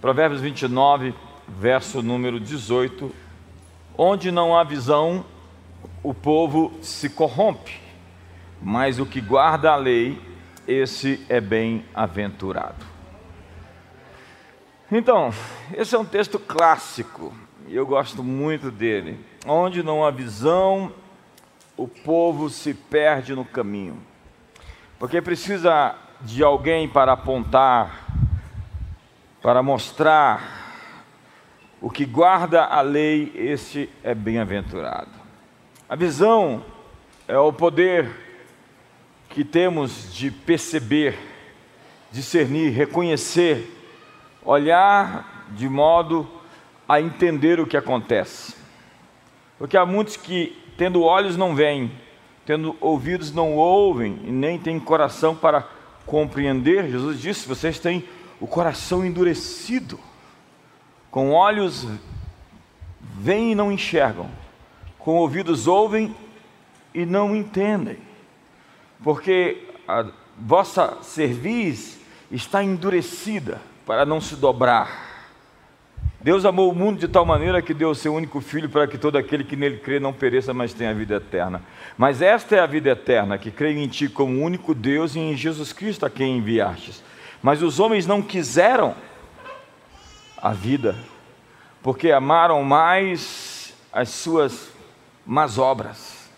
Provérbios 29, verso número 18: Onde não há visão, o povo se corrompe, mas o que guarda a lei, esse é bem-aventurado. Então, esse é um texto clássico, e eu gosto muito dele. Onde não há visão, o povo se perde no caminho. Porque precisa de alguém para apontar, para mostrar o que guarda a lei, este é bem-aventurado. A visão é o poder que temos de perceber, discernir, reconhecer, olhar de modo a entender o que acontece. Porque há muitos que, tendo olhos, não veem, tendo ouvidos, não ouvem, e nem têm coração para compreender. Jesus disse: vocês têm o coração endurecido, com olhos veem e não enxergam, com ouvidos ouvem e não entendem, porque a vossa cerviz está endurecida para não se dobrar. Deus amou o mundo de tal maneira que deu o seu único filho para que todo aquele que nele crê não pereça, mas tenha a vida eterna. Mas esta é a vida eterna, que creio em ti como único Deus e em Jesus Cristo a quem enviastes. Mas os homens não quiseram a vida, porque amaram mais as suas más obras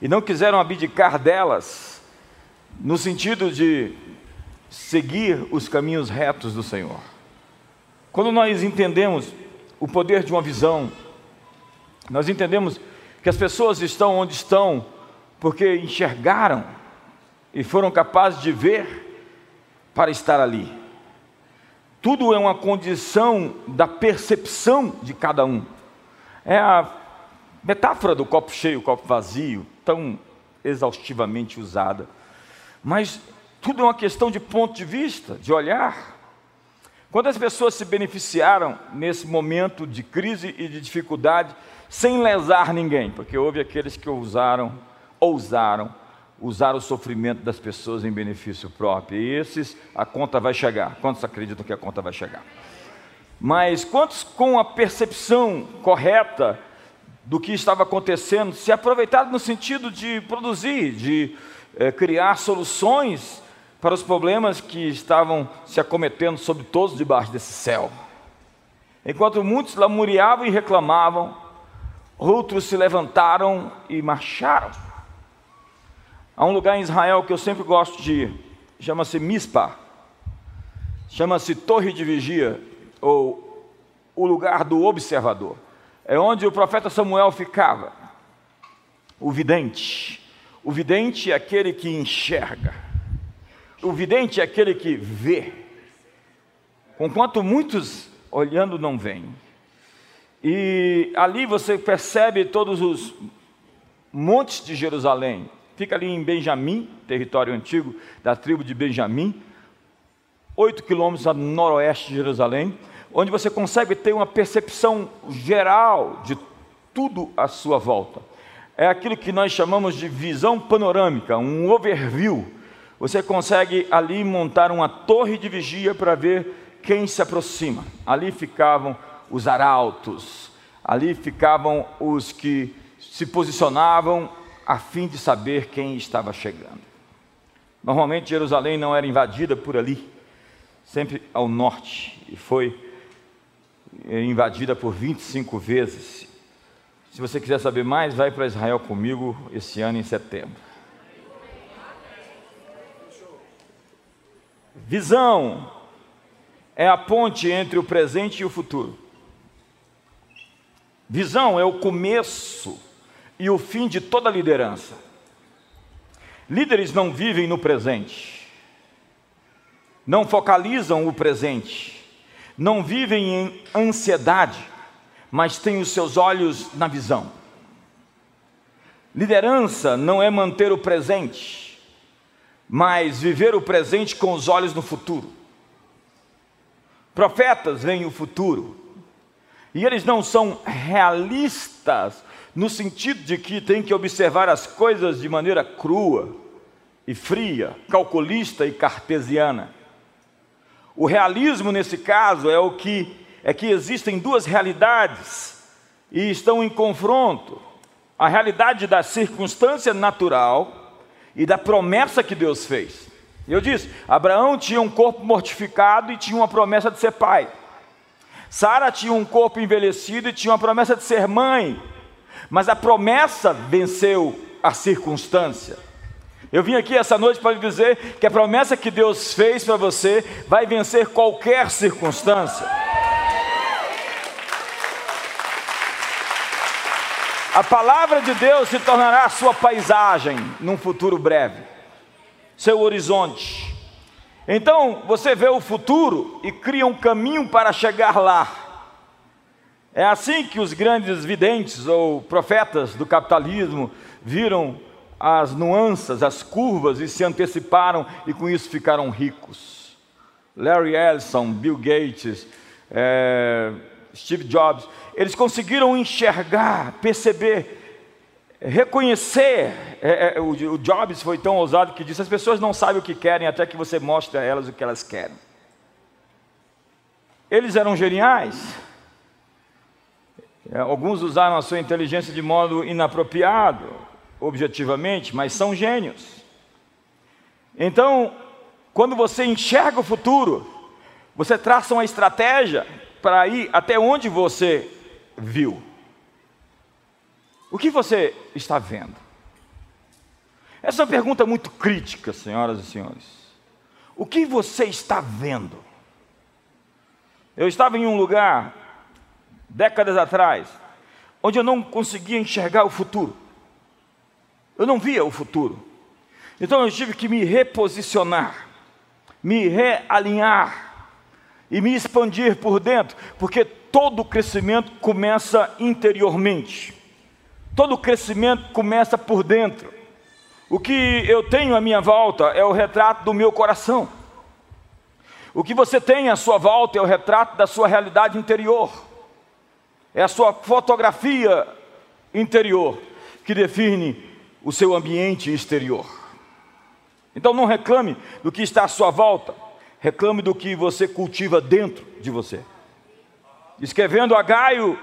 e não quiseram abdicar delas, no sentido de seguir os caminhos retos do Senhor. Quando nós entendemos o poder de uma visão, nós entendemos que as pessoas estão onde estão porque enxergaram e foram capazes de ver para estar ali. Tudo é uma condição da percepção de cada um. É a metáfora do copo cheio, copo vazio, tão exaustivamente usada. Mas tudo é uma questão de ponto de vista, de olhar. Quando as pessoas se beneficiaram nesse momento de crise e de dificuldade, sem lesar ninguém, porque houve aqueles que ousaram, ousaram usar o sofrimento das pessoas em benefício próprio. E esses, a conta vai chegar. Quantos acreditam que a conta vai chegar? Mas quantos, com a percepção correta do que estava acontecendo, se aproveitaram no sentido de produzir, de é, criar soluções para os problemas que estavam se acometendo sobre todos debaixo desse céu. Enquanto muitos lamuriavam e reclamavam, outros se levantaram e marcharam. Há um lugar em Israel que eu sempre gosto de ir, chama-se Mispa, chama-se Torre de Vigia, ou o lugar do observador. É onde o profeta Samuel ficava, o vidente. O vidente é aquele que enxerga. O vidente é aquele que vê, conquanto muitos olhando não veem. E ali você percebe todos os montes de Jerusalém. Fica ali em Benjamim, território antigo da tribo de Benjamim, oito quilômetros a noroeste de Jerusalém, onde você consegue ter uma percepção geral de tudo à sua volta. É aquilo que nós chamamos de visão panorâmica, um overview você consegue ali montar uma torre de vigia para ver quem se aproxima. Ali ficavam os arautos, ali ficavam os que se posicionavam a fim de saber quem estava chegando. Normalmente Jerusalém não era invadida por ali, sempre ao norte, e foi invadida por 25 vezes. Se você quiser saber mais, vai para Israel comigo esse ano em setembro. Visão é a ponte entre o presente e o futuro. Visão é o começo e o fim de toda liderança. Líderes não vivem no presente, não focalizam o presente, não vivem em ansiedade, mas têm os seus olhos na visão. Liderança não é manter o presente, mas viver o presente com os olhos no futuro. Profetas veem o futuro, e eles não são realistas no sentido de que têm que observar as coisas de maneira crua e fria, calculista e cartesiana. O realismo nesse caso é o que é que existem duas realidades e estão em confronto. A realidade da circunstância natural e da promessa que Deus fez. Eu disse, Abraão tinha um corpo mortificado e tinha uma promessa de ser pai. Sara tinha um corpo envelhecido e tinha uma promessa de ser mãe. Mas a promessa venceu a circunstância. Eu vim aqui essa noite para lhe dizer que a promessa que Deus fez para você vai vencer qualquer circunstância. A palavra de Deus se tornará a sua paisagem num futuro breve, seu horizonte. Então você vê o futuro e cria um caminho para chegar lá. É assim que os grandes videntes ou profetas do capitalismo viram as nuances, as curvas e se anteciparam e com isso ficaram ricos. Larry Ellison, Bill Gates, é, Steve Jobs, eles conseguiram enxergar, perceber, reconhecer. É, é, o, o Jobs foi tão ousado que disse: as pessoas não sabem o que querem até que você mostre a elas o que elas querem. Eles eram geniais. É, alguns usaram a sua inteligência de modo inapropriado, objetivamente, mas são gênios. Então, quando você enxerga o futuro, você traça uma estratégia para ir até onde você viu. O que você está vendo? Essa é uma pergunta muito crítica, senhoras e senhores. O que você está vendo? Eu estava em um lugar, décadas atrás, onde eu não conseguia enxergar o futuro. Eu não via o futuro. Então eu tive que me reposicionar, me realinhar e me expandir por dentro, porque todo crescimento começa interiormente. Todo crescimento começa por dentro. O que eu tenho à minha volta é o retrato do meu coração. O que você tem à sua volta é o retrato da sua realidade interior. É a sua fotografia interior que define o seu ambiente exterior. Então não reclame do que está à sua volta, reclame do que você cultiva dentro de você. Escrevendo a Gaio,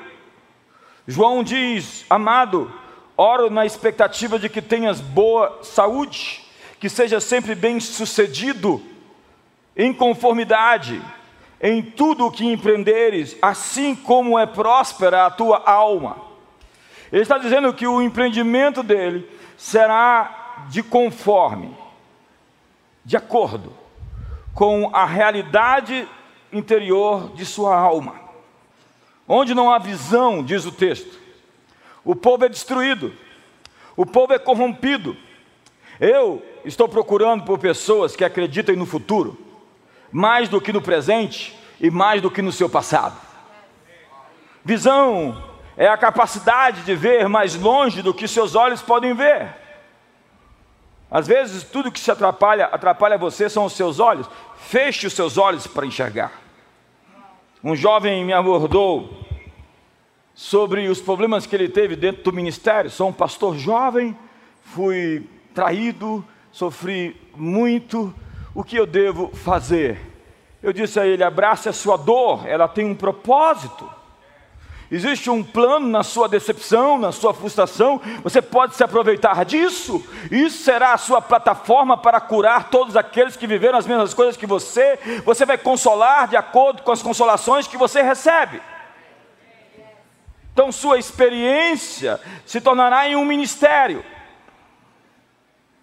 João diz: Amado, oro na expectativa de que tenhas boa saúde, que seja sempre bem sucedido, em conformidade, em tudo o que empreenderes, assim como é próspera a tua alma. Ele está dizendo que o empreendimento dele será de conforme, de acordo com a realidade interior de sua alma. Onde não há visão, diz o texto, o povo é destruído, o povo é corrompido. Eu estou procurando por pessoas que acreditem no futuro, mais do que no presente e mais do que no seu passado. Visão é a capacidade de ver mais longe do que seus olhos podem ver. Às vezes, tudo que se atrapalha, atrapalha você são os seus olhos. Feche os seus olhos para enxergar. Um jovem me abordou sobre os problemas que ele teve dentro do ministério. Sou um pastor jovem, fui traído, sofri muito. O que eu devo fazer? Eu disse a ele: abrace a sua dor, ela tem um propósito. Existe um plano na sua decepção, na sua frustração, você pode se aproveitar disso. Isso será a sua plataforma para curar todos aqueles que viveram as mesmas coisas que você. Você vai consolar de acordo com as consolações que você recebe. Então, sua experiência se tornará em um ministério.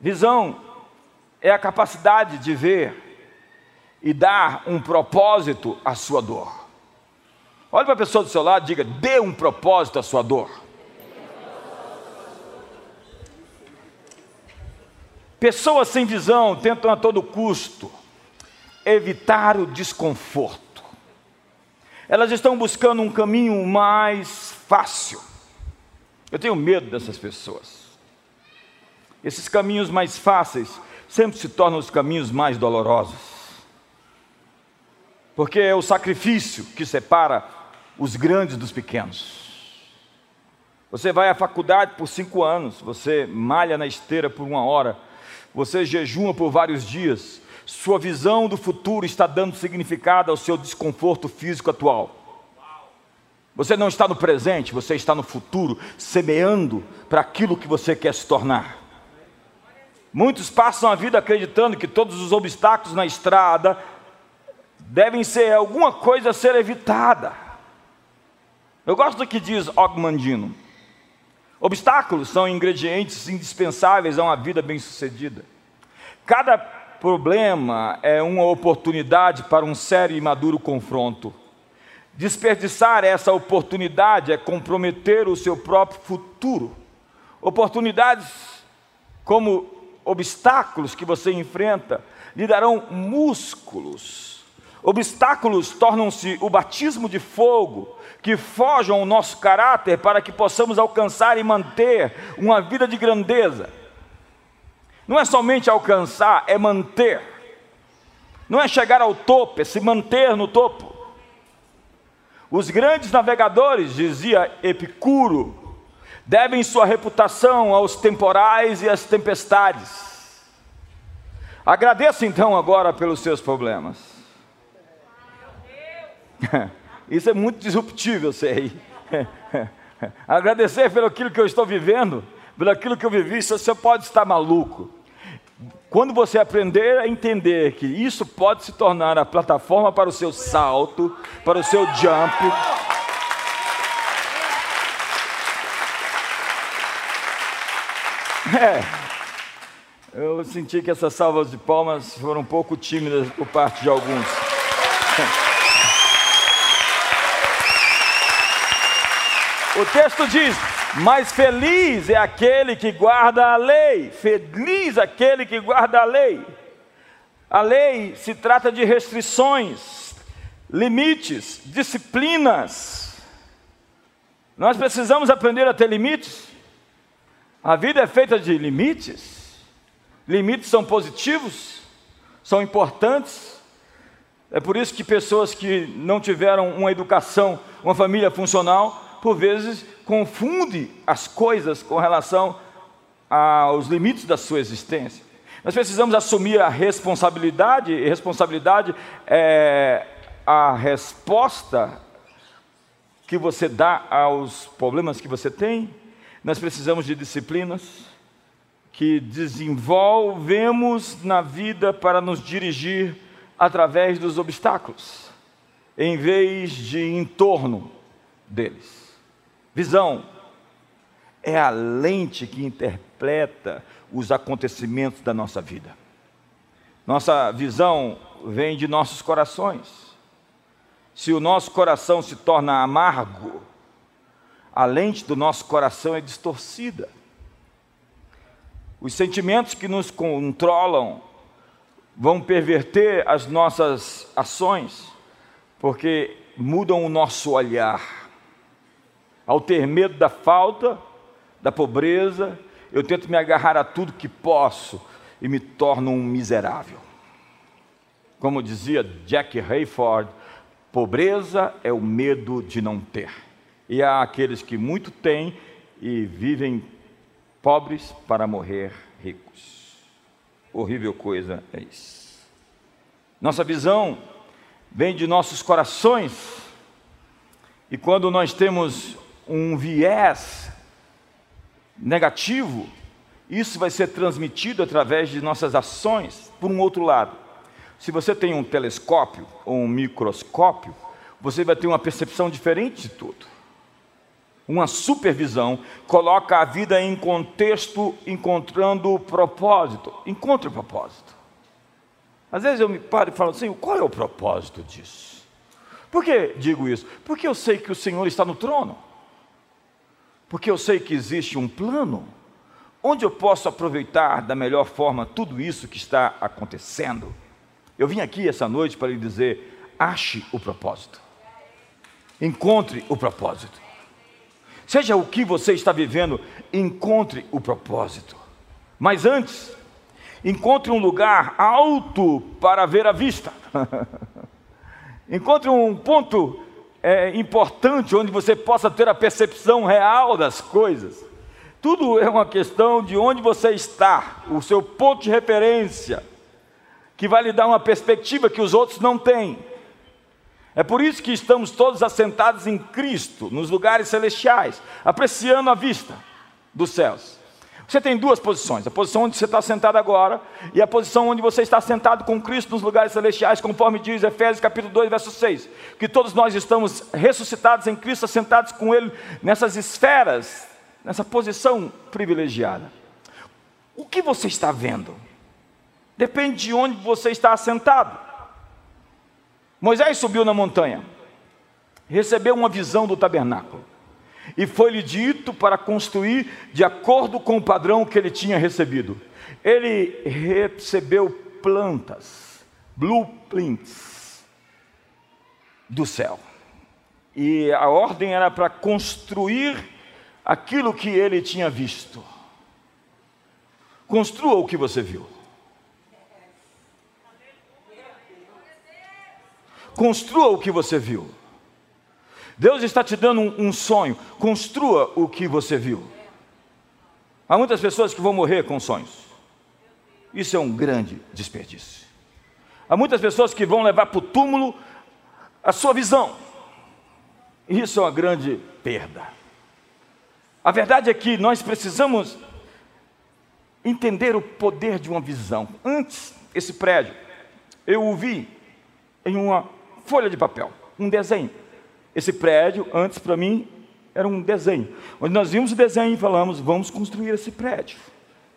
Visão é a capacidade de ver e dar um propósito à sua dor. Olhe para a pessoa do seu lado e diga: dê um propósito à sua dor. Pessoas sem visão tentam a todo custo evitar o desconforto. Elas estão buscando um caminho mais fácil. Eu tenho medo dessas pessoas. Esses caminhos mais fáceis sempre se tornam os caminhos mais dolorosos. Porque é o sacrifício que separa os grandes dos pequenos. Você vai à faculdade por cinco anos, você malha na esteira por uma hora, você jejuma por vários dias, Sua visão do futuro está dando significado ao seu desconforto físico atual. Você não está no presente, você está no futuro, semeando para aquilo que você quer se tornar. Muitos passam a vida acreditando que todos os obstáculos na estrada devem ser alguma coisa a ser evitada. Eu gosto do que diz Ogmandino. Obstáculos são ingredientes indispensáveis a uma vida bem-sucedida. Cada problema é uma oportunidade para um sério e maduro confronto. Desperdiçar essa oportunidade é comprometer o seu próprio futuro. Oportunidades como obstáculos que você enfrenta lhe darão músculos. Obstáculos tornam-se o batismo de fogo que forjam o nosso caráter para que possamos alcançar e manter uma vida de grandeza. Não é somente alcançar, é manter. Não é chegar ao topo, é se manter no topo. Os grandes navegadores, dizia Epicuro, devem sua reputação aos temporais e às tempestades. Agradeça então agora pelos seus problemas. Isso é muito disruptivo, eu sei. Agradecer pelo aquilo que eu estou vivendo, pelo aquilo que eu vivi, você pode estar maluco. Quando você aprender a entender que isso pode se tornar a plataforma para o seu salto, para o seu jump, É, eu senti que essas salvas de palmas foram um pouco tímidas por parte de alguns. O texto diz: mas feliz é aquele que guarda a lei, feliz aquele que guarda a lei. A lei se trata de restrições, limites, disciplinas. Nós precisamos aprender a ter limites. A vida é feita de limites. Limites são positivos, são importantes. É por isso que pessoas que não tiveram uma educação, uma família funcional, por vezes, confunde as coisas com relação aos limites da sua existência. Nós precisamos assumir a responsabilidade, e responsabilidade é a resposta que você dá aos problemas que você tem. Nós precisamos de disciplinas que desenvolvemos na vida para nos dirigir através dos obstáculos, em vez de em torno deles. Visão é a lente que interpreta os acontecimentos da nossa vida. Nossa visão vem de nossos corações. Se o nosso coração se torna amargo, a lente do nosso coração é distorcida. Os sentimentos que nos controlam vão perverter as nossas ações, porque mudam o nosso olhar. Ao ter medo da falta, da pobreza, eu tento me agarrar a tudo que posso e me torno um miserável. Como dizia Jack Hayford, pobreza é o medo de não ter. E há aqueles que muito têm e vivem pobres para morrer ricos. Horrível coisa é isso. Nossa visão vem de nossos corações, e quando nós temos um viés negativo, isso vai ser transmitido através de nossas ações por um outro lado. Se você tem um telescópio ou um microscópio, você vai ter uma percepção diferente de tudo. Uma supervisão coloca a vida em contexto, encontrando o propósito. Encontre o propósito. Às vezes eu me paro e falo assim: qual é o propósito disso? Por que digo isso? Porque eu sei que o Senhor está no trono porque eu sei que existe um plano onde eu posso aproveitar da melhor forma tudo isso que está acontecendo. Eu vim aqui essa noite para lhe dizer: ache o propósito, encontre o propósito. Seja o que você está vivendo, encontre o propósito. Mas antes, encontre um lugar alto para ver a vista. encontre um ponto é, importante, onde você possa ter a percepção real das coisas. Tudo é uma questão de onde você está, o seu ponto de referência, que vai lhe dar uma perspectiva que os outros não têm. É por isso que estamos todos assentados em Cristo, nos lugares celestiais, apreciando a vista dos céus. Você tem duas posições: a posição onde você está sentado agora e a posição onde você está sentado com Cristo nos lugares celestiais, conforme diz Efésios capítulo 2, verso 6. Que todos nós estamos ressuscitados em Cristo, assentados com Ele nessas esferas, nessa posição privilegiada. O que você está vendo? Depende de onde você está assentado. Moisés subiu na montanha, recebeu uma visão do tabernáculo, e foi-lhe dito para construir de acordo com o padrão que ele tinha recebido. Ele recebeu plantas, blueprints do céu, e a ordem era para construir aquilo que ele tinha visto. Construa o que você viu. Construa o que você viu. Deus está te dando um, um, sonho. Construa o que você viu. Há muitas pessoas que vão morrer com sonhos. Isso é um grande desperdício. Há muitas pessoas que vão levar para o túmulo a sua visão. Isso é uma grande perda. A verdade é que nós precisamos entender o poder de uma visão. Antes, esse prédio, eu o vi em uma folha de papel, um desenho. Esse prédio, antes para mim, era um desenho. Onde nós vimos o desenho e falamos, vamos construir esse prédio.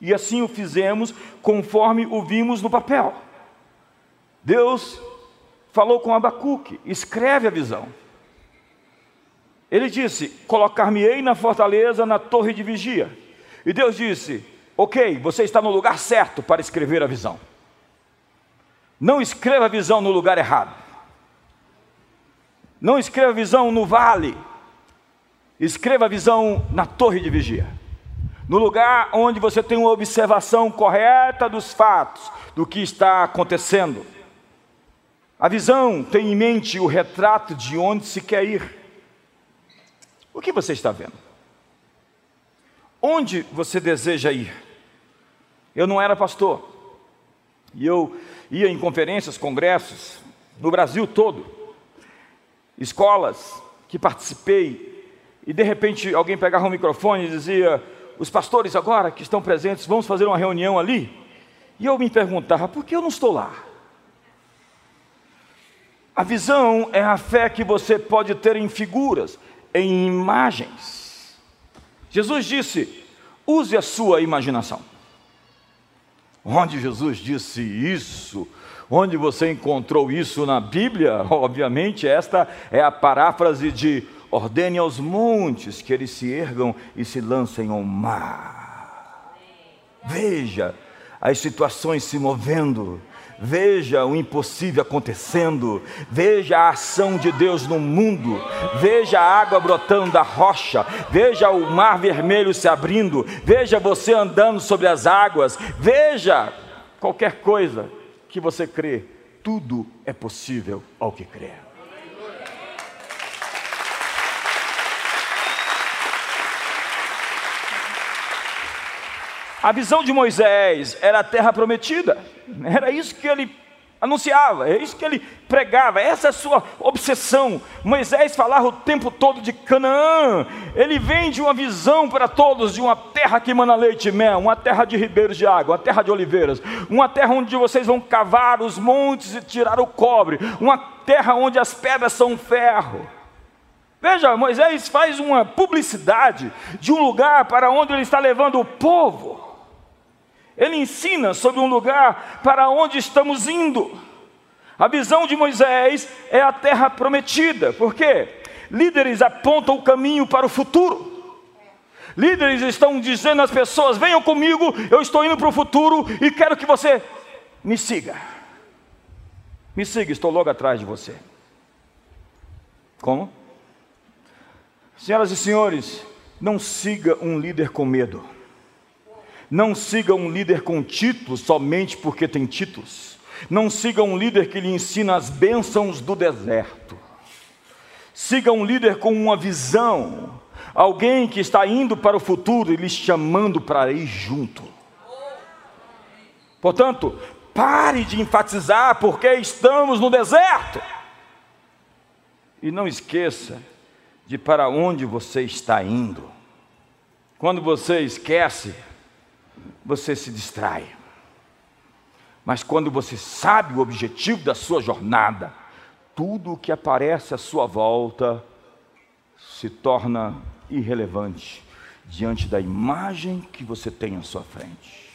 E assim o fizemos conforme o vimos no papel. Deus falou com Abacuque, escreve a visão. Ele disse: Colocar-me-ei na fortaleza, na torre de vigia. E Deus disse: Ok, você está no lugar certo para escrever a visão. Não escreva a visão no lugar errado. Não escreva visão no vale, escreva visão na torre de vigia. No lugar onde você tem uma observação correta dos fatos, do que está acontecendo. A visão tem em mente o retrato de onde se quer ir. O que você está vendo? Onde você deseja ir? Eu não era pastor, e eu ia em conferências, congressos, no Brasil todo escolas que participei, e de repente alguém pegava um microfone e dizia: Os pastores agora que estão presentes, vamos fazer uma reunião ali. E eu me perguntava: por que eu não estou lá? A visão é a fé que você pode ter em figuras, em imagens. Jesus disse: use a sua imaginação. Onde Jesus disse isso, Onde você encontrou isso na Bíblia? Obviamente, esta é a paráfrase de ordene aos montes que eles se ergam e se lancem ao mar. Veja as situações se movendo, veja o impossível acontecendo, veja a ação de Deus no mundo, veja a água brotando da rocha, veja o mar vermelho se abrindo, veja você andando sobre as águas, veja qualquer coisa que você crê, tudo é possível ao que crê. A visão de Moisés era a terra prometida, era isso que ele anunciava, é isso que ele pregava, essa é a sua obsessão. Moisés falava o tempo todo de Canaã, ele vem de uma visão para todos de uma terra que emana leite e mel, uma terra de ribeiros de água, uma terra de oliveiras, uma terra onde vocês vão cavar os montes e tirar o cobre, uma terra onde as pedras são ferro. Veja, Moisés faz uma publicidade de um lugar para onde ele está levando o povo. Ele ensina sobre um lugar para onde estamos indo. A visão de Moisés é a terra prometida, por quê? Líderes apontam o caminho para o futuro. Líderes estão dizendo às pessoas: venham comigo, eu estou indo para o futuro e quero que você me siga. Me siga, estou logo atrás de você. Como? Senhoras e senhores, não siga um líder com medo. Não siga um líder com títulos somente porque tem títulos. Não siga um líder que lhe ensina as bênçãos do deserto. Siga um líder com uma visão, alguém que está indo para o futuro e lhe chamando para ir junto. Portanto, Pare de enfatizar porque estamos no deserto. E não esqueça de para onde você está indo. Quando você esquece, você se distrai. Mas quando você sabe o objetivo da sua jornada, tudo o que aparece à sua volta se torna irrelevante diante da imagem que você tem à sua frente.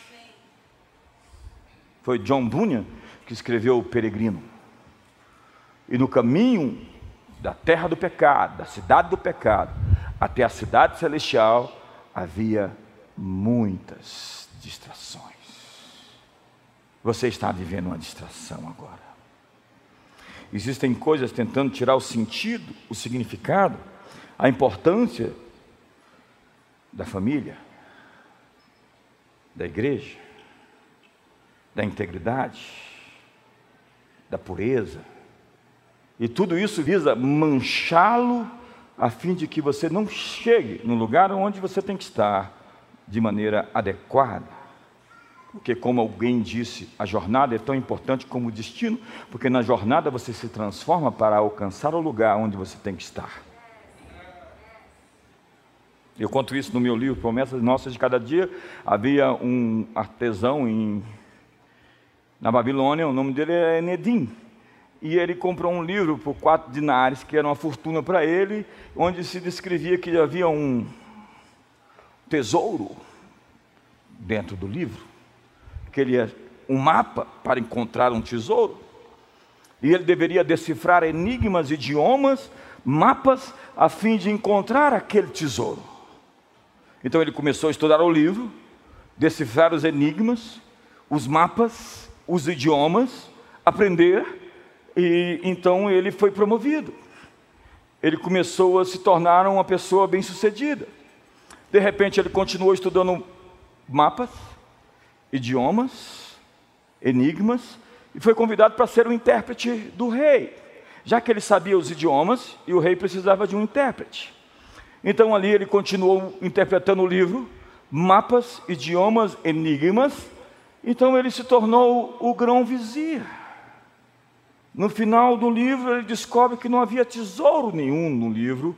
Foi John Bunyan que escreveu O Peregrino. E no caminho da terra do pecado, da cidade do pecado, até a cidade celestial, havia muitas distrações. Você está vivendo uma distração agora. Existem coisas tentando tirar o sentido, o significado, a importância da família, da igreja, da integridade, da pureza. E tudo isso visa manchá-lo a fim de que você não chegue no lugar onde você tem que estar de maneira adequada. Porque, como alguém disse, a jornada é tão importante como o destino, porque na jornada você se transforma para alcançar o lugar onde você tem que estar. Eu conto isso no meu livro, Promessas Nossas de Cada Dia. Havia um artesão em, na Babilônia, o nome dele é Enedim. E ele comprou um livro por quatro dinares, que era uma fortuna para ele, onde se descrevia que havia um tesouro dentro do livro, que ele é um mapa para encontrar um tesouro. E ele deveria decifrar enigmas, idiomas, mapas, a fim de encontrar aquele tesouro. Então ele começou a estudar o livro, decifrar os enigmas, os mapas, os idiomas, aprender, e então ele foi promovido. Ele começou a se tornar uma pessoa bem-sucedida. De repente ele continuou estudando mapas, idiomas, enigmas, e foi convidado para ser o intérprete do rei, já que ele sabia os idiomas e o rei precisava de um intérprete. Então ali ele continuou interpretando o livro, mapas, idiomas, enigmas. Então ele se tornou o grão-vizir. No final do livro ele descobre que não havia tesouro nenhum no livro.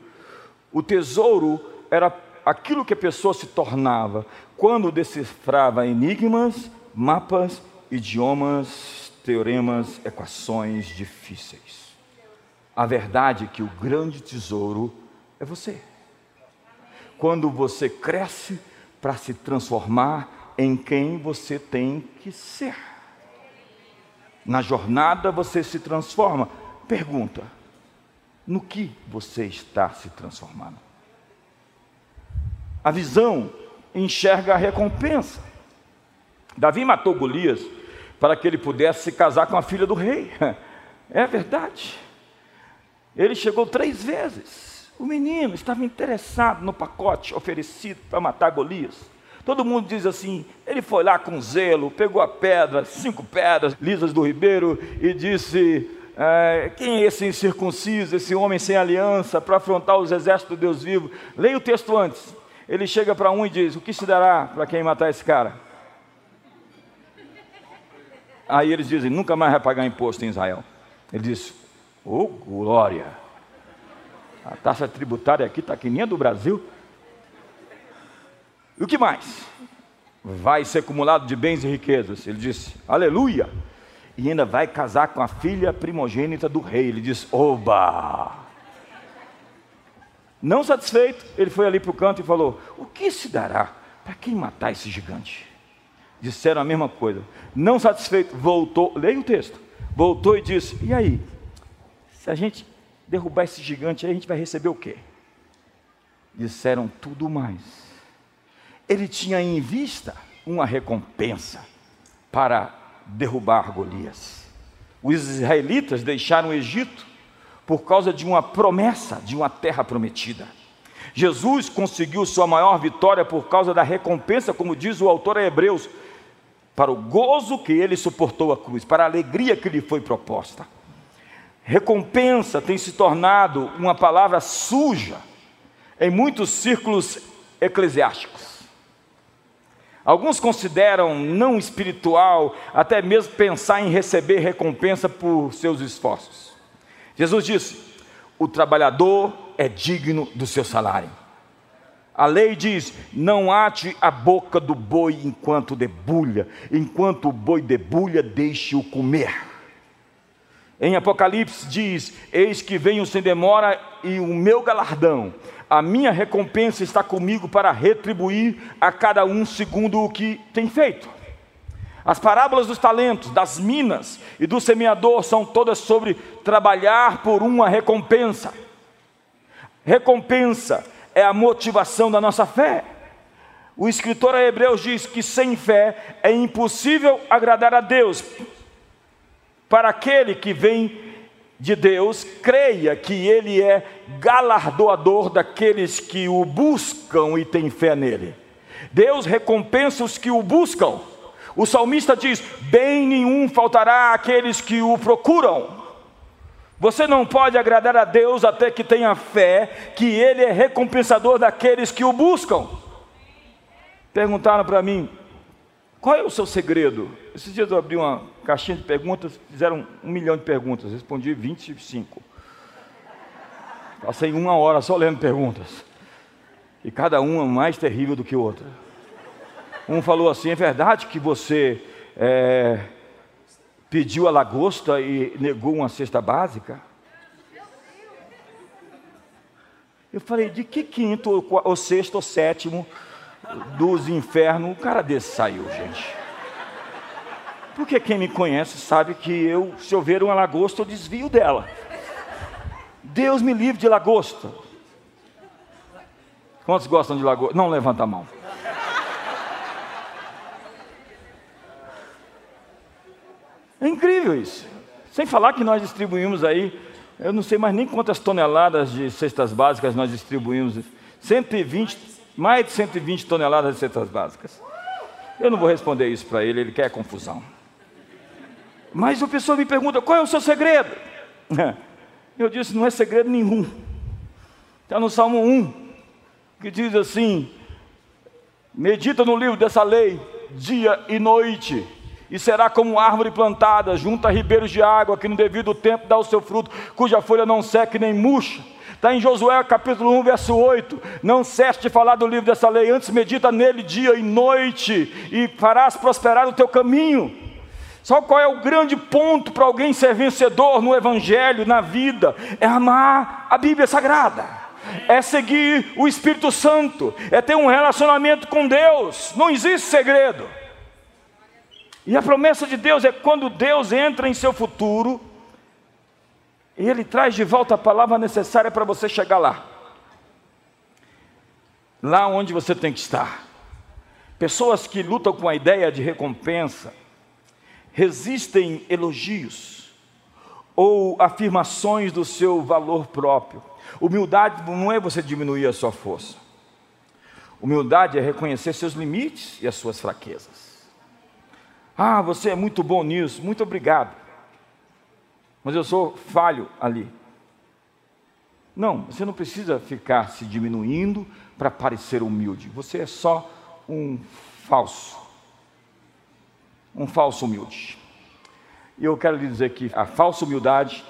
O tesouro era aquilo que a pessoa se tornava quando decifrava enigmas, mapas, idiomas, teoremas, equações difíceis. A verdade é que o grande tesouro é você quando você cresce para se transformar em quem você tem que ser. Na jornada você se transforma. Pergunta: no que você está se transformando? A visão enxerga a recompensa. Davi matou Golias para que ele pudesse se casar com a filha do rei. É verdade. Ele chegou três vezes. O menino estava interessado no pacote oferecido para matar Golias. Todo mundo diz assim: ele foi lá com zelo, pegou a pedra, cinco pedras lisas do ribeiro, e disse: é, Quem é esse incircunciso, esse homem sem aliança, para afrontar os exércitos do Deus vivo? Leia o texto antes. Ele chega para um e diz: O que se dará para quem matar esse cara? Aí eles dizem: Nunca mais vai pagar imposto em Israel. Ele diz: Oh, glória! A taxa tributária aqui está que nem a do Brasil. E o que mais? Vai ser acumulado de bens e riquezas. Ele disse, aleluia. E ainda vai casar com a filha primogênita do rei. Ele disse, oba. Não satisfeito, ele foi ali para o canto e falou: O que se dará para quem matar esse gigante? Disseram a mesma coisa. Não satisfeito, voltou, leia o texto. Voltou e disse: E aí? Se a gente derrubar esse gigante, a gente vai receber o quê? Disseram tudo mais. Ele tinha em vista uma recompensa para derrubar Golias. Os israelitas deixaram o Egito por causa de uma promessa de uma terra prometida. Jesus conseguiu sua maior vitória por causa da recompensa, como diz o autor a Hebreus, para o gozo que ele suportou a cruz, para a alegria que lhe foi proposta. Recompensa tem se tornado uma palavra suja em muitos círculos eclesiásticos. Alguns consideram não espiritual até mesmo pensar em receber recompensa por seus esforços. Jesus disse: o trabalhador é digno do seu salário. A lei diz: não ate a boca do boi enquanto debulha, enquanto o boi debulha, deixe-o comer. Em Apocalipse diz: Eis que venho sem demora e o meu galardão, a minha recompensa está comigo para retribuir a cada um segundo o que tem feito. As parábolas dos talentos, das minas e do semeador são todas sobre trabalhar por uma recompensa. Recompensa é a motivação da nossa fé. O escritor a Hebreus diz que sem fé é impossível agradar a Deus, para aquele que vem de Deus, creia que Ele é galardoador daqueles que o buscam e têm fé nele. Deus recompensa os que o buscam. O salmista diz: Bem nenhum faltará àqueles que o procuram. Você não pode agradar a Deus até que tenha fé que Ele é recompensador daqueles que o buscam. Perguntaram para mim, qual é o seu segredo? Esses dias eu abri uma caixinha de perguntas, fizeram um milhão de perguntas, respondi 25. Passei uma hora só lendo perguntas. E cada uma mais terrível do que outra. Um falou assim: é verdade que você é, pediu a lagosta e negou uma cesta básica? Eu falei: de que quinto, ou sexto, ou sétimo dos infernos, um cara desse saiu, gente. Porque quem me conhece sabe que eu, se eu ver uma lagosta, eu desvio dela. Deus me livre de lagosta. Quantos gostam de lagosta? Não levanta a mão. É incrível isso. Sem falar que nós distribuímos aí, eu não sei mais nem quantas toneladas de cestas básicas nós distribuímos. 120 mais de 120 toneladas de cestas básicas. Eu não vou responder isso para ele, ele quer confusão. Mas o pessoal me pergunta: qual é o seu segredo? Eu disse: não é segredo nenhum. Está no Salmo 1, que diz assim: medita no livro dessa lei, dia e noite, e será como árvore plantada junto a ribeiros de água, que no devido tempo dá o seu fruto, cuja folha não seca nem murcha Está em Josué capítulo 1, verso 8. Não cesse de falar do livro dessa lei, antes medita nele dia e noite, e farás prosperar o teu caminho. Sabe qual é o grande ponto para alguém ser vencedor no Evangelho, na vida? É amar a Bíblia Sagrada, é seguir o Espírito Santo, é ter um relacionamento com Deus. Não existe segredo. E a promessa de Deus é quando Deus entra em seu futuro, Ele traz de volta a palavra necessária para você chegar lá. Lá onde você tem que estar. Pessoas que lutam com a ideia de recompensa, resistem elogios ou afirmações do seu valor próprio. Humildade não é você diminuir a sua força. Humildade é reconhecer seus limites e as suas fraquezas. Ah, você é muito bom nisso, muito obrigado mas eu sou falho ali. Não, você não precisa ficar se diminuindo para parecer humilde. Você é só um falso. Um falso humilde. E eu quero lhe dizer que a falsa humildade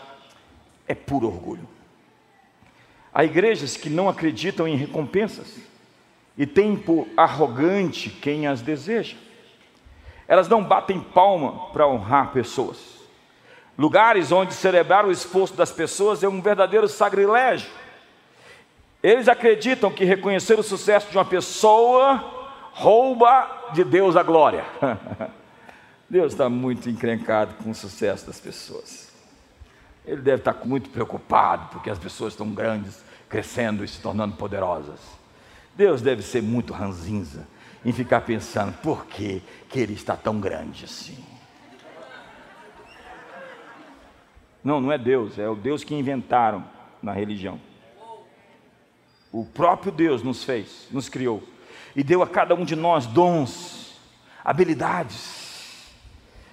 é puro orgulho. Há igrejas que não acreditam em recompensas e têm por arrogante quem as deseja. Elas não batem palma para honrar pessoas lugares onde celebrar o esforço das pessoas é um verdadeiro sacrilégio. Eles acreditam que reconhecer o sucesso de uma pessoa rouba de Deus a glória. Deus está muito encrencado com o sucesso das pessoas. Ele deve estar muito preocupado porque as pessoas estão grandes, crescendo e se tornando poderosas. Deus deve ser muito ranzinza em ficar pensando por que, que ele está tão grande assim. Não, não é Deus, é o Deus que inventaram na religião. O próprio Deus nos fez, nos criou e deu a cada um de nós dons, habilidades.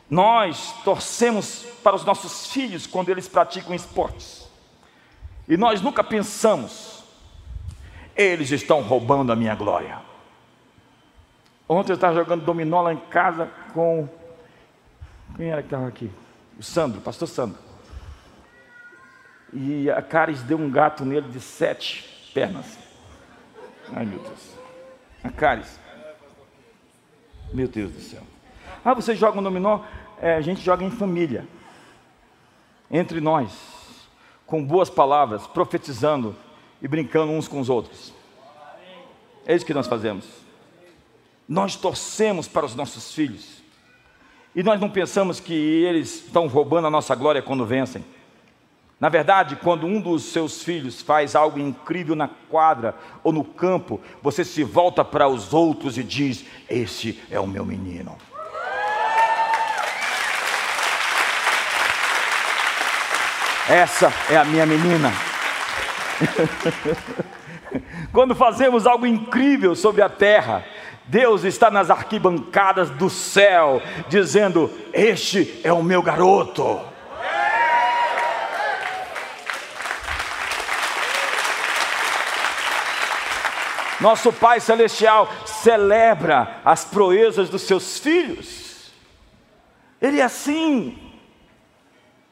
Nós torcemos para os nossos filhos quando eles praticam esportes. E nós nunca pensamos, eles estão roubando a minha glória. Ontem eu estava jogando dominó lá em casa com. Quem era que estava aqui? O Sandro, pastor Sandro. E a Caris deu um gato nele de sete pernas. Ai meu Deus. A Caris. Meu Deus do céu. Ah, vocês jogam dominó? É, a gente joga em família. Entre nós. Com boas palavras, profetizando e brincando uns com os outros. É isso que nós fazemos. Nós torcemos para os nossos filhos. E nós não pensamos que eles estão roubando a nossa glória quando vencem. Na verdade, quando um dos seus filhos faz algo incrível na quadra ou no campo, você se volta para os outros e diz: Esse é o meu menino. Essa é a minha menina. Quando fazemos algo incrível sobre a terra, Deus está nas arquibancadas do céu, dizendo: Este é o meu garoto. Nosso Pai Celestial celebra as proezas dos seus filhos. Ele é assim.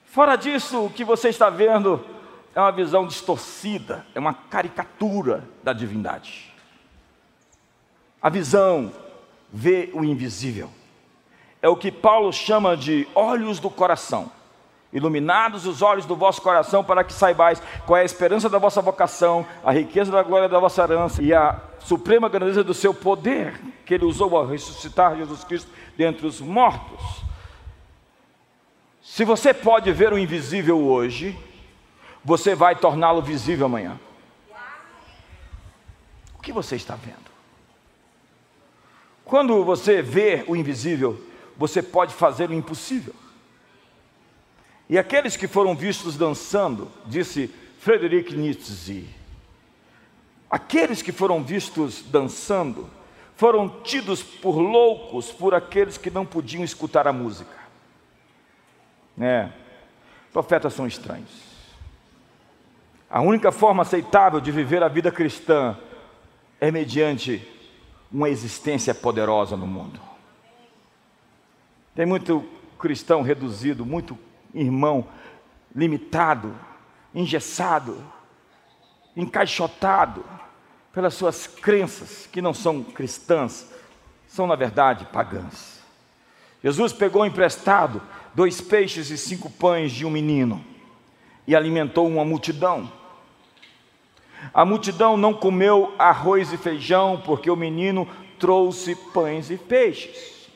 Fora disso, o que você está vendo é uma visão distorcida, é uma caricatura da divindade. A visão vê o invisível. É o que Paulo chama de olhos do coração. Iluminados os olhos do vosso coração, para que saibais qual é a esperança da vossa vocação, a riqueza da glória da vossa herança e a suprema grandeza do seu poder, que ele usou a ressuscitar Jesus Cristo dentre os mortos. Se você pode ver o invisível hoje, você vai torná-lo visível amanhã. O que você está vendo? Quando você vê o invisível, você pode fazer o impossível. E aqueles que foram vistos dançando, disse Frederic Nietzsche, aqueles que foram vistos dançando foram tidos por loucos por aqueles que não podiam escutar a música. É, profetas são estranhos. A única forma aceitável de viver a vida cristã é mediante uma existência poderosa no mundo. Tem muito cristão reduzido, muito irmão limitado, engessado, encaixotado pelas suas crenças que não são cristãs, são na verdade pagãs. Jesus pegou emprestado dois peixes e cinco pães de um menino e alimentou uma multidão. A multidão não comeu arroz e feijão, porque o menino trouxe pães e peixes.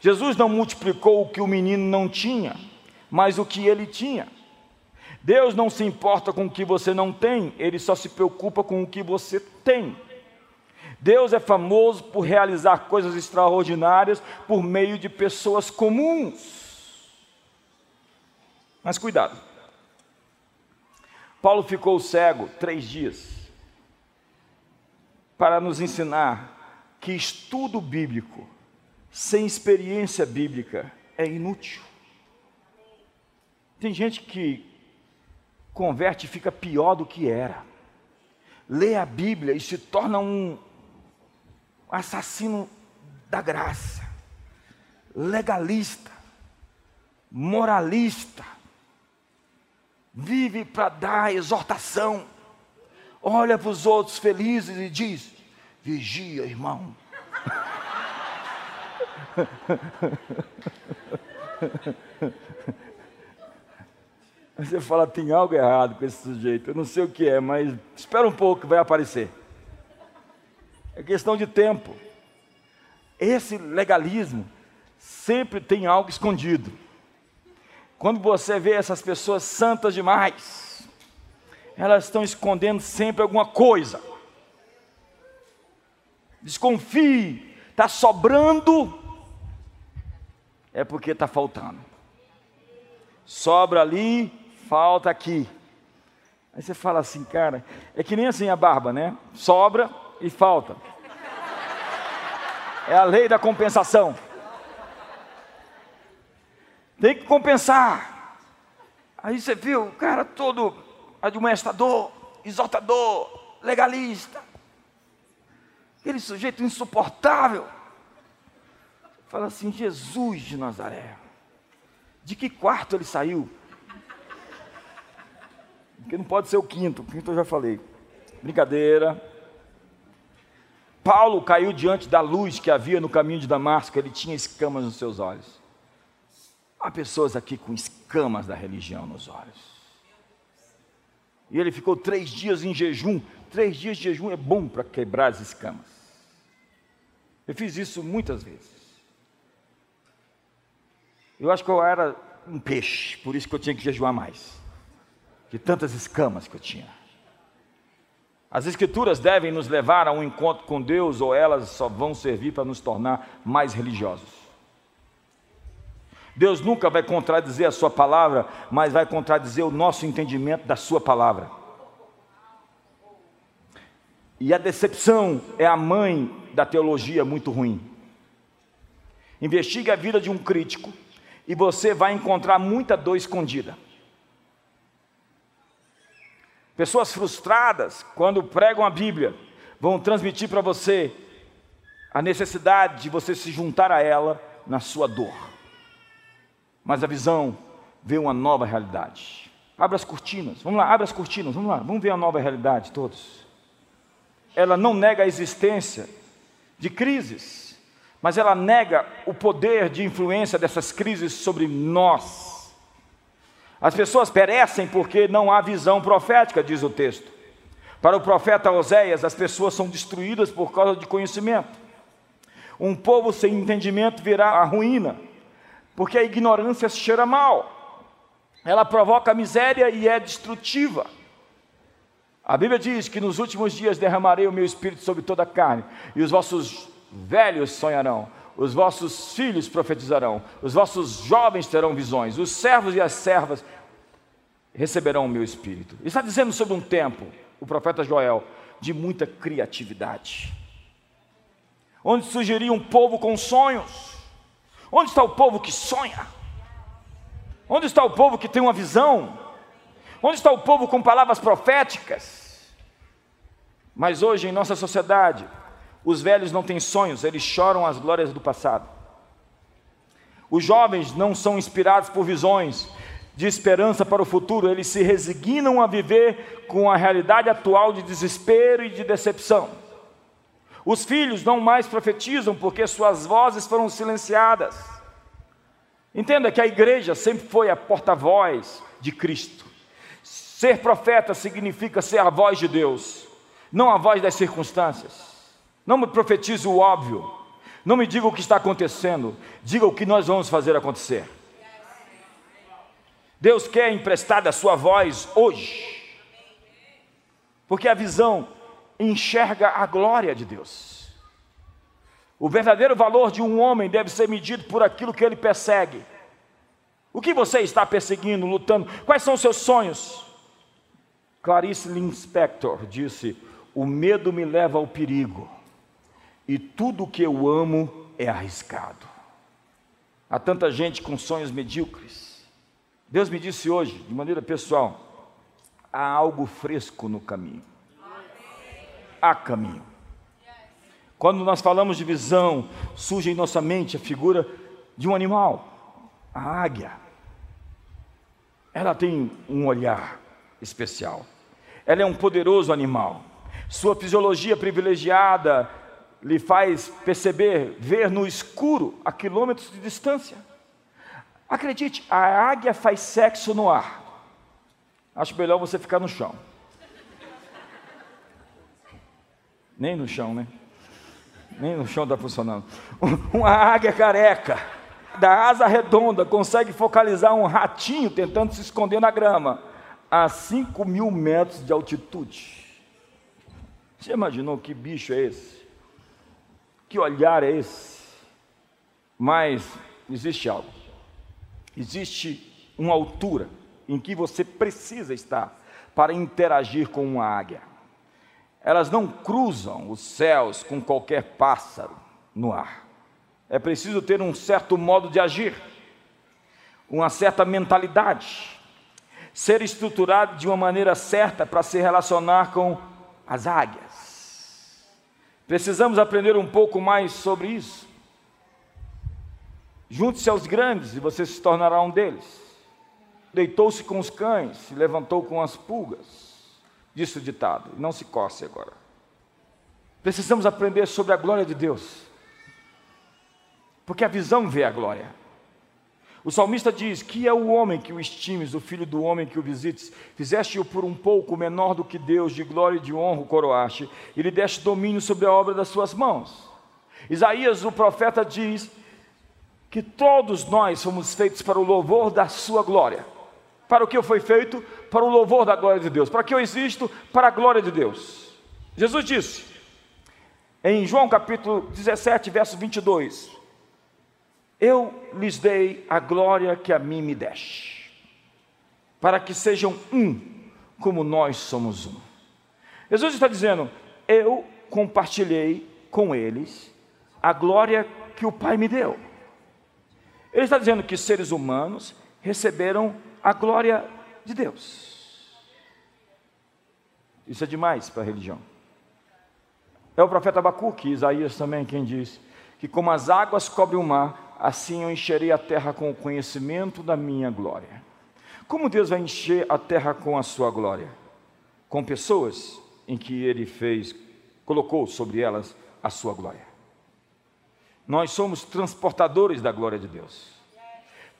Jesus não multiplicou o que o menino não tinha, mas o que ele tinha. Deus não se importa com o que você não tem, ele só se preocupa com o que você tem. Deus é famoso por realizar coisas extraordinárias por meio de pessoas comuns. Mas cuidado. Paulo ficou cego três dias para nos ensinar que estudo bíblico sem experiência bíblica é inútil. Tem gente que converte e fica pior do que era. Lê a Bíblia e se torna um assassino da graça, legalista, moralista vive para dar exortação, olha para os outros felizes e diz: vigia, irmão. Você fala, tem algo errado com esse sujeito, eu não sei o que é, mas espera um pouco que vai aparecer. É questão de tempo. Esse legalismo sempre tem algo escondido. Quando você vê essas pessoas santas demais, elas estão escondendo sempre alguma coisa. Desconfie, está sobrando, é porque está faltando. Sobra ali, falta aqui. Aí você fala assim, cara, é que nem assim a barba, né? Sobra e falta. É a lei da compensação. Tem que compensar. Aí você viu o cara todo administrador, exortador, legalista. Aquele sujeito insuportável. Fala assim: Jesus de Nazaré. De que quarto ele saiu? Porque não pode ser o quinto, o quinto eu já falei. Brincadeira. Paulo caiu diante da luz que havia no caminho de Damasco, ele tinha escamas nos seus olhos. Há pessoas aqui com escamas da religião nos olhos. E ele ficou três dias em jejum. Três dias de jejum é bom para quebrar as escamas. Eu fiz isso muitas vezes. Eu acho que eu era um peixe, por isso que eu tinha que jejuar mais. De tantas escamas que eu tinha. As Escrituras devem nos levar a um encontro com Deus ou elas só vão servir para nos tornar mais religiosos. Deus nunca vai contradizer a Sua palavra, mas vai contradizer o nosso entendimento da Sua palavra. E a decepção é a mãe da teologia muito ruim. Investigue a vida de um crítico e você vai encontrar muita dor escondida. Pessoas frustradas, quando pregam a Bíblia, vão transmitir para você a necessidade de você se juntar a ela na sua dor. Mas a visão vê uma nova realidade. Abra as cortinas, vamos lá, abra as cortinas, vamos lá, vamos ver a nova realidade todos. Ela não nega a existência de crises, mas ela nega o poder de influência dessas crises sobre nós. As pessoas perecem porque não há visão profética, diz o texto. Para o profeta Oséias, as pessoas são destruídas por causa de conhecimento. Um povo sem entendimento virá a ruína, porque a ignorância cheira mal. Ela provoca miséria e é destrutiva. A Bíblia diz que nos últimos dias derramarei o meu espírito sobre toda a carne, e os vossos velhos sonharão, os vossos filhos profetizarão, os vossos jovens terão visões, os servos e as servas receberão o meu espírito. Está dizendo sobre um tempo, o profeta Joel, de muita criatividade, onde surgiria um povo com sonhos. Onde está o povo que sonha? Onde está o povo que tem uma visão? Onde está o povo com palavras proféticas? Mas hoje, em nossa sociedade, os velhos não têm sonhos, eles choram as glórias do passado. Os jovens não são inspirados por visões de esperança para o futuro, eles se resignam a viver com a realidade atual de desespero e de decepção. Os filhos não mais profetizam porque suas vozes foram silenciadas. Entenda que a igreja sempre foi a porta-voz de Cristo. Ser profeta significa ser a voz de Deus, não a voz das circunstâncias. Não me profetize o óbvio, não me diga o que está acontecendo, diga o que nós vamos fazer acontecer. Deus quer emprestar a sua voz hoje, porque a visão enxerga a glória de Deus. O verdadeiro valor de um homem deve ser medido por aquilo que ele persegue. O que você está perseguindo, lutando? Quais são os seus sonhos? Clarice Linspector disse: O medo me leva ao perigo, e tudo que eu amo é arriscado. Há tanta gente com sonhos medíocres. Deus me disse hoje, de maneira pessoal, há algo fresco no caminho. Há caminho. Quando nós falamos de visão, surge em nossa mente a figura de um animal, a águia. Ela tem um olhar especial. Ela é um poderoso animal. Sua fisiologia privilegiada lhe faz perceber, ver no escuro a quilômetros de distância. Acredite, a águia faz sexo no ar. Acho melhor você ficar no chão. Nem no chão, né? Nem no chão está funcionando. Uma águia careca, da asa redonda, consegue focalizar um ratinho tentando se esconder na grama a 5 mil metros de altitude. Você imaginou que bicho é esse? Que olhar é esse? Mas existe algo. Existe uma altura em que você precisa estar para interagir com uma águia. Elas não cruzam os céus com qualquer pássaro no ar. É preciso ter um certo modo de agir, uma certa mentalidade ser estruturado de uma maneira certa para se relacionar com as águias. Precisamos aprender um pouco mais sobre isso. Junte-se aos grandes e você se tornará um deles. Deitou-se com os cães, se levantou com as pulgas. Disse o ditado, não se coce agora. Precisamos aprender sobre a glória de Deus, porque a visão vê a glória. O salmista diz: Que é o homem que o estimes, o filho do homem que o visites? Fizeste-o por um pouco menor do que Deus, de glória e de honra o coroaste, e lhe deste domínio sobre a obra das suas mãos. Isaías, o profeta, diz que todos nós fomos feitos para o louvor da sua glória. Para o que eu fui feito? Para o louvor da glória de Deus. Para que eu existo? Para a glória de Deus. Jesus disse, em João capítulo 17, verso 22, eu lhes dei a glória que a mim me deste, para que sejam um, como nós somos um. Jesus está dizendo: Eu compartilhei com eles a glória que o Pai me deu. Ele está dizendo que seres humanos receberam a glória de Deus. Isso é demais para a religião. É o profeta Abacuque, Isaías também, quem diz que como as águas cobrem o mar, assim eu encherei a terra com o conhecimento da minha glória. Como Deus vai encher a terra com a sua glória? Com pessoas em que ele fez, colocou sobre elas a sua glória. Nós somos transportadores da glória de Deus.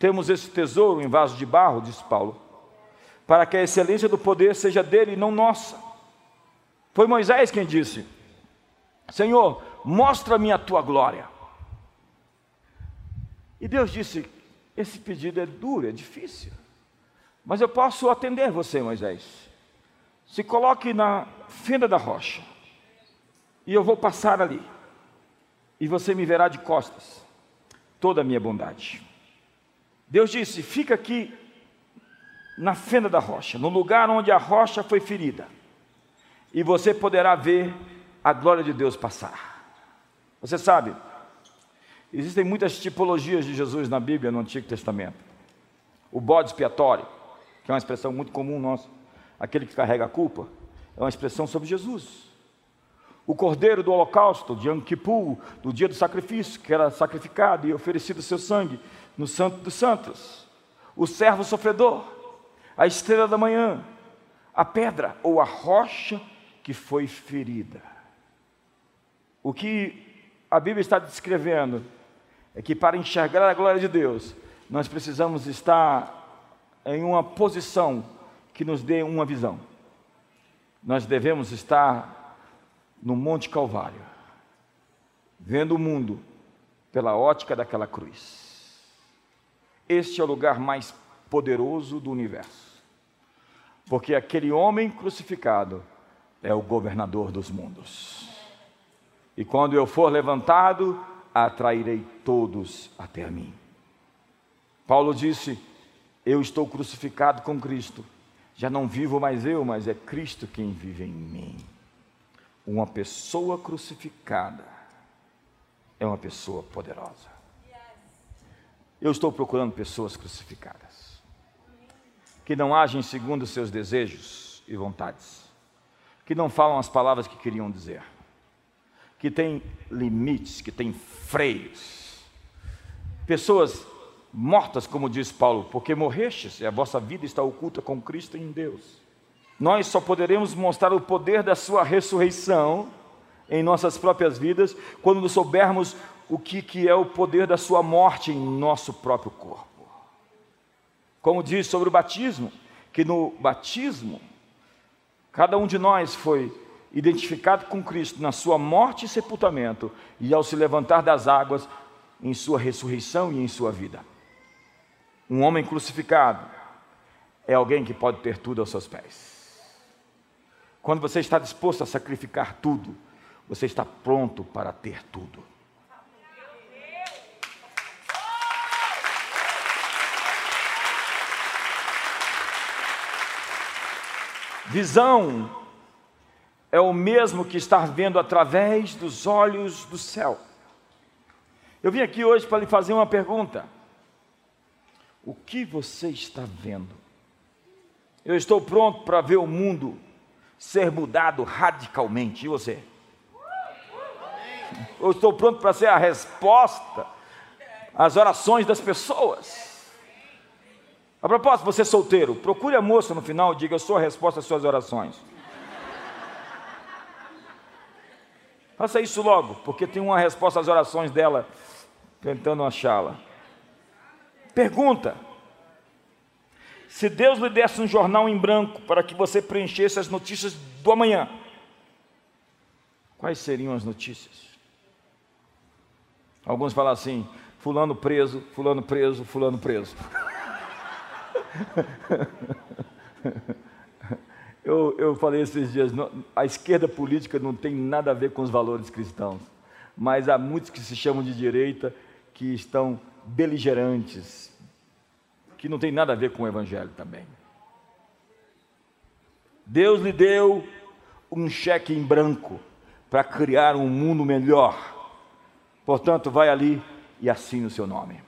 Temos esse tesouro em vaso de barro, diz Paulo, para que a excelência do poder seja dele e não nossa. Foi Moisés quem disse: Senhor, mostra-me a tua glória. E Deus disse: Esse pedido é duro, é difícil, mas eu posso atender você, Moisés. Se coloque na fenda da rocha, e eu vou passar ali, e você me verá de costas, toda a minha bondade. Deus disse: Fica aqui na fenda da rocha, no lugar onde a rocha foi ferida, e você poderá ver a glória de Deus passar. Você sabe, Existem muitas tipologias de Jesus na Bíblia, no Antigo Testamento. O bode expiatório, que é uma expressão muito comum nossa, aquele que carrega a culpa, é uma expressão sobre Jesus. O cordeiro do holocausto, de Kippur, do dia do sacrifício, que era sacrificado e oferecido seu sangue no Santo dos Santos. O servo sofredor, a estrela da manhã, a pedra ou a rocha que foi ferida. O que a Bíblia está descrevendo é que para enxergar a glória de Deus, nós precisamos estar em uma posição que nos dê uma visão. Nós devemos estar no Monte Calvário, vendo o mundo pela ótica daquela cruz. Este é o lugar mais poderoso do universo, porque aquele homem crucificado é o governador dos mundos. E quando eu for levantado, atrairei todos até mim. Paulo disse: Eu estou crucificado com Cristo. Já não vivo mais eu, mas é Cristo quem vive em mim. Uma pessoa crucificada é uma pessoa poderosa. Eu estou procurando pessoas crucificadas, que não agem segundo seus desejos e vontades, que não falam as palavras que queriam dizer que tem limites, que tem freios. Pessoas mortas, como diz Paulo, porque morrestes e a vossa vida está oculta com Cristo em Deus. Nós só poderemos mostrar o poder da sua ressurreição em nossas próprias vidas quando soubermos o que, que é o poder da sua morte em nosso próprio corpo. Como diz sobre o batismo, que no batismo, cada um de nós foi identificado com Cristo na sua morte e sepultamento, e ao se levantar das águas, em sua ressurreição e em sua vida. Um homem crucificado é alguém que pode ter tudo aos seus pés. Quando você está disposto a sacrificar tudo, você está pronto para ter tudo. Visão é o mesmo que estar vendo através dos olhos do céu. Eu vim aqui hoje para lhe fazer uma pergunta. O que você está vendo? Eu estou pronto para ver o mundo ser mudado radicalmente. E você? Eu estou pronto para ser a resposta as orações das pessoas. A propósito, você é solteiro, procure a moça no final e diga: Eu sou a resposta às suas orações. Faça isso logo, porque tem uma resposta às orações dela, tentando achá-la. Pergunta: se Deus lhe desse um jornal em branco para que você preenchesse as notícias do amanhã, quais seriam as notícias? Alguns falam assim: Fulano preso, Fulano preso, Fulano preso. eu, eu falei esses dias: a esquerda política não tem nada a ver com os valores cristãos, mas há muitos que se chamam de direita que estão beligerantes, que não tem nada a ver com o Evangelho também. Deus lhe deu um cheque em branco para criar um mundo melhor. Portanto, vai ali e assine o seu nome.